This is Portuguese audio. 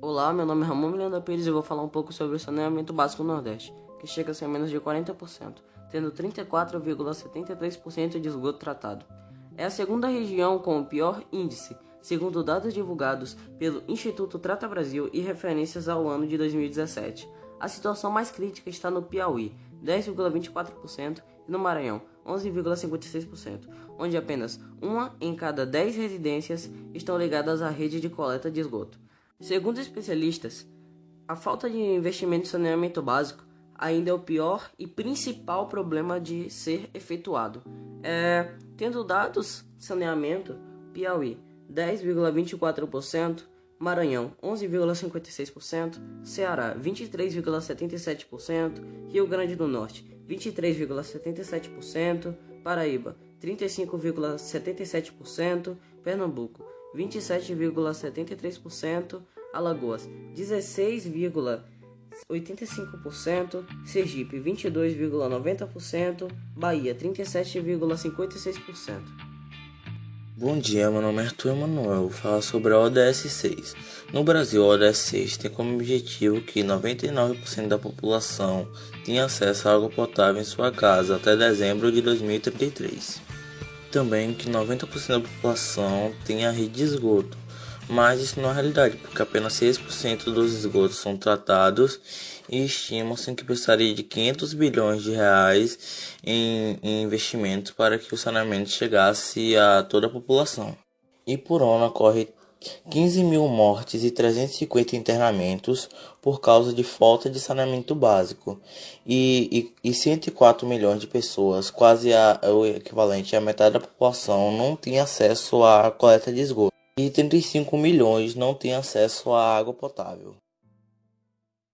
Olá, meu nome é Ramon Miranda Pires e vou falar um pouco sobre o saneamento básico no Nordeste, que chega a ser menos de 40%, tendo 34,73% de esgoto tratado. É a segunda região com o pior índice, segundo dados divulgados pelo Instituto Trata Brasil e referências ao ano de 2017. A situação mais crítica está no Piauí, 10,24%, e no Maranhão, 11,56%, onde apenas uma em cada 10 residências estão ligadas à rede de coleta de esgoto. Segundo especialistas, a falta de investimento em saneamento básico ainda é o pior e principal problema de ser efetuado. É, tendo dados saneamento, Piauí 10,24%, Maranhão 11,56%, Ceará 23,77%, Rio Grande do Norte 23,77%, Paraíba 35,77%, Pernambuco 27,73%, Alagoas 16,85%, Sergipe 22,90%, Bahia 37,56%. Bom dia, meu nome é Arthur Emanuel. Vou falar sobre a ODS 6. No Brasil, a ODS 6 tem como objetivo que 99% da população tenha acesso à água potável em sua casa até dezembro de 2033 também que 90% da população tem a rede de esgoto, mas isso não é realidade, porque apenas 6% dos esgotos são tratados e estimam-se que precisaria de 500 bilhões de reais em, em investimentos para que o saneamento chegasse a toda a população. E por ano ocorre 15 mil mortes e 350 internamentos por causa de falta de saneamento básico e, e, e 104 milhões de pessoas, quase a, o equivalente à metade da população, não tem acesso à coleta de esgoto e 35 milhões não têm acesso à água potável.